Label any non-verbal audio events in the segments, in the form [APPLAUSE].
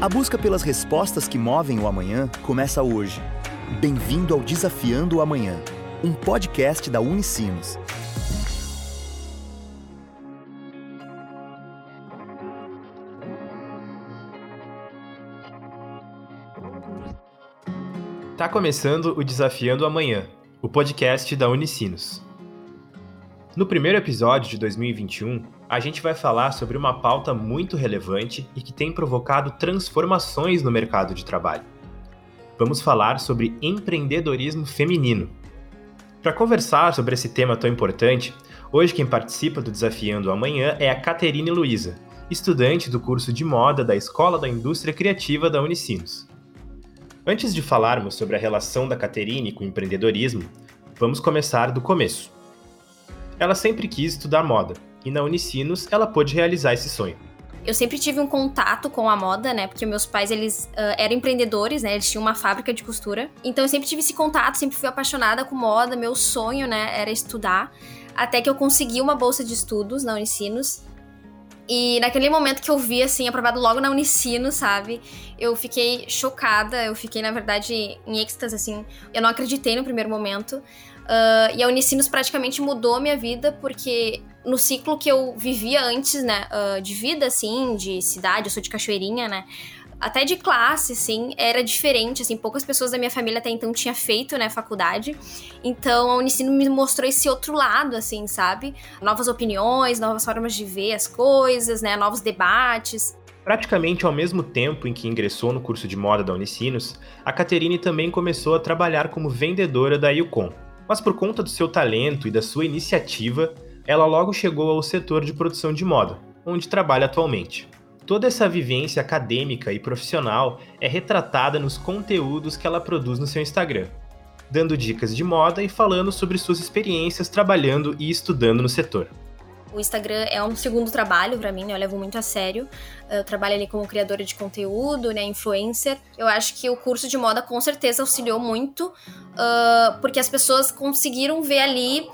A busca pelas respostas que movem o amanhã começa hoje. Bem-vindo ao Desafiando o Amanhã, um podcast da Unicinos. Tá começando o Desafiando o Amanhã, o podcast da Unicinos. No primeiro episódio de 2021, a gente vai falar sobre uma pauta muito relevante e que tem provocado transformações no mercado de trabalho. Vamos falar sobre empreendedorismo feminino. Para conversar sobre esse tema tão importante, hoje quem participa do Desafiando Amanhã é a Caterine Luiza, estudante do curso de moda da Escola da Indústria Criativa da Unicinos. Antes de falarmos sobre a relação da Caterine com o empreendedorismo, vamos começar do começo. Ela sempre quis estudar moda, e na Unicinos ela pôde realizar esse sonho. Eu sempre tive um contato com a moda, né? Porque meus pais, eles uh, eram empreendedores, né? Eles tinham uma fábrica de costura. Então eu sempre tive esse contato, sempre fui apaixonada com moda. Meu sonho, né, era estudar. Até que eu consegui uma bolsa de estudos na Unicinos. E naquele momento que eu vi, assim, aprovado logo na Unicino, sabe? Eu fiquei chocada, eu fiquei, na verdade, em êxtase, assim. Eu não acreditei no primeiro momento. Uh, e a Unicinos praticamente mudou a minha vida, porque no ciclo que eu vivia antes, né, uh, de vida, assim, de cidade, eu sou de Cachoeirinha, né, até de classe, assim, era diferente, assim, poucas pessoas da minha família até então tinha feito, né, faculdade. Então, a Unicino me mostrou esse outro lado, assim, sabe? Novas opiniões, novas formas de ver as coisas, né, novos debates. Praticamente ao mesmo tempo em que ingressou no curso de moda da Unicinos, a Caterine também começou a trabalhar como vendedora da Yukon, mas por conta do seu talento e da sua iniciativa, ela logo chegou ao setor de produção de moda, onde trabalha atualmente. Toda essa vivência acadêmica e profissional é retratada nos conteúdos que ela produz no seu Instagram, dando dicas de moda e falando sobre suas experiências trabalhando e estudando no setor. O Instagram é um segundo trabalho para mim, né? Eu levo muito a sério. Eu trabalho ali como criadora de conteúdo, né? Influencer. Eu acho que o curso de moda com certeza auxiliou muito, uh, porque as pessoas conseguiram ver ali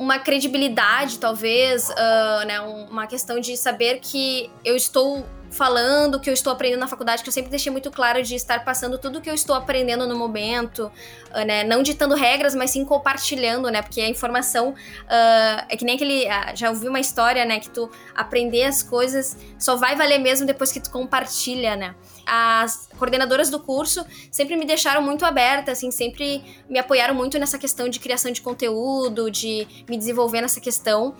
uma credibilidade, talvez, uh, né? Uma questão de saber que eu estou falando o que eu estou aprendendo na faculdade, que eu sempre deixei muito claro de estar passando tudo o que eu estou aprendendo no momento, uh, né? Não ditando regras, mas sim compartilhando, né? Porque a informação uh, é que nem aquele. Uh, já ouvi uma história, né? Que tu aprender as coisas só vai valer mesmo depois que tu compartilha, né? As coordenadoras do curso sempre me deixaram muito aberta, assim, sempre me apoiaram muito nessa questão de criação de conteúdo, de me desenvolver nessa questão.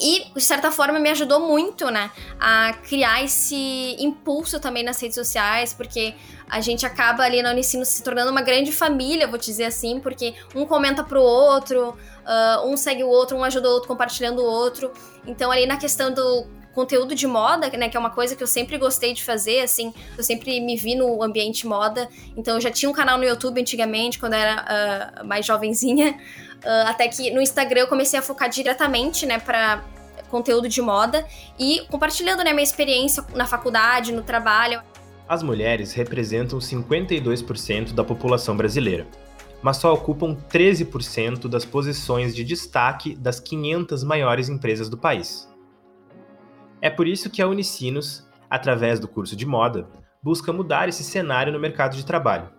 E, de certa forma, me ajudou muito, né? A criar esse impulso também nas redes sociais, porque a gente acaba ali na Unicino se tornando uma grande família, vou dizer assim, porque um comenta pro outro, uh, um segue o outro, um ajuda o outro compartilhando o outro. Então, ali na questão do conteúdo de moda, né, que é uma coisa que eu sempre gostei de fazer, assim, eu sempre me vi no ambiente moda, então eu já tinha um canal no YouTube antigamente, quando eu era uh, mais jovenzinha, uh, [LAUGHS] até que no Instagram eu comecei a focar diretamente, né, para conteúdo de moda e compartilhando, né, minha experiência na faculdade, no trabalho. As mulheres representam 52% da população brasileira, mas só ocupam 13% das posições de destaque das 500 maiores empresas do país. É por isso que a Unicinos, através do curso de moda, busca mudar esse cenário no mercado de trabalho,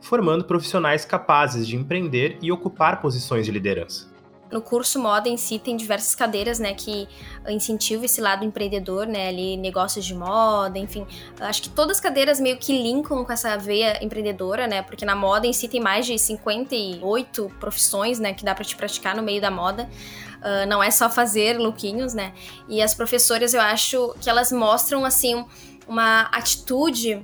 formando profissionais capazes de empreender e ocupar posições de liderança. No curso moda em si tem diversas cadeiras, né, que incentivam esse lado empreendedor, né, ali negócios de moda, enfim. Acho que todas as cadeiras meio que linkam com essa veia empreendedora, né, porque na moda em si tem mais de 58 profissões, né, que dá para te praticar no meio da moda. Uh, não é só fazer lookinhos, né? E as professoras, eu acho que elas mostram, assim, uma atitude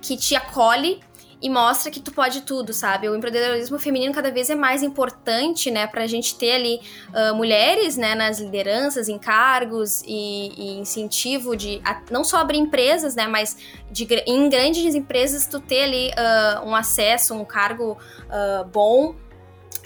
que te acolhe e mostra que tu pode tudo, sabe? O empreendedorismo feminino cada vez é mais importante, né, pra gente ter ali uh, mulheres, né, nas lideranças, em cargos e, e incentivo de a, não só abrir empresas, né, mas de, em grandes empresas tu ter ali uh, um acesso, um cargo uh, bom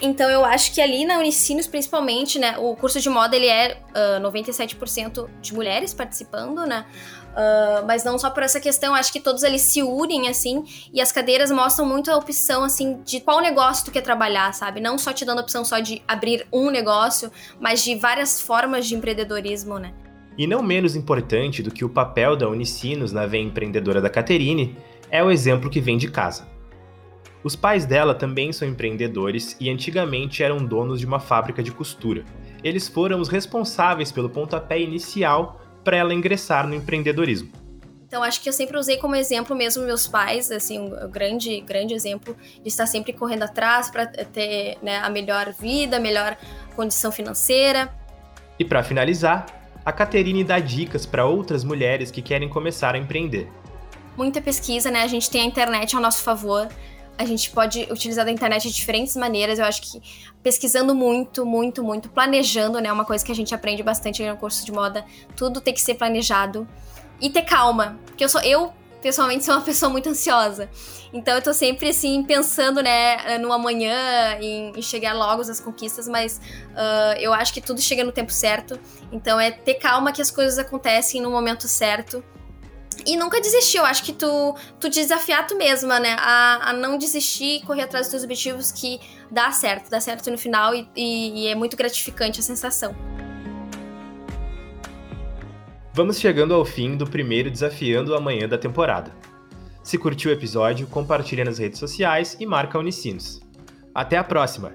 então eu acho que ali na Unicinos, principalmente, né, o curso de moda ele é uh, 97% de mulheres participando, né? Uh, mas não só por essa questão, acho que todos eles se unem, assim, e as cadeiras mostram muito a opção, assim, de qual negócio tu quer trabalhar, sabe? Não só te dando a opção só de abrir um negócio, mas de várias formas de empreendedorismo, né? E não menos importante do que o papel da Unicinos na veia empreendedora da Caterine é o exemplo que vem de casa. Os pais dela também são empreendedores e antigamente eram donos de uma fábrica de costura. Eles foram os responsáveis pelo pontapé inicial para ela ingressar no empreendedorismo. Então acho que eu sempre usei como exemplo mesmo meus pais, assim, um grande, grande exemplo de estar sempre correndo atrás para ter né, a melhor vida, a melhor condição financeira. E para finalizar, a Caterine dá dicas para outras mulheres que querem começar a empreender. Muita pesquisa, né? A gente tem a internet ao nosso favor. A gente pode utilizar a internet de diferentes maneiras. Eu acho que pesquisando muito, muito, muito, planejando, né? Uma coisa que a gente aprende bastante no curso de moda. Tudo tem que ser planejado e ter calma. Porque eu sou eu pessoalmente sou uma pessoa muito ansiosa. Então eu tô sempre assim pensando, né, no amanhã, em, em chegar logo às conquistas, mas uh, eu acho que tudo chega no tempo certo. Então é ter calma que as coisas acontecem no momento certo. E nunca desistir, eu acho que tu, tu desafiar tu mesma, né? A, a não desistir, correr atrás dos teus objetivos que dá certo, dá certo no final e, e, e é muito gratificante a sensação. Vamos chegando ao fim do primeiro Desafiando o Amanhã da temporada. Se curtiu o episódio, compartilha nas redes sociais e marca Unicinos. Até a próxima!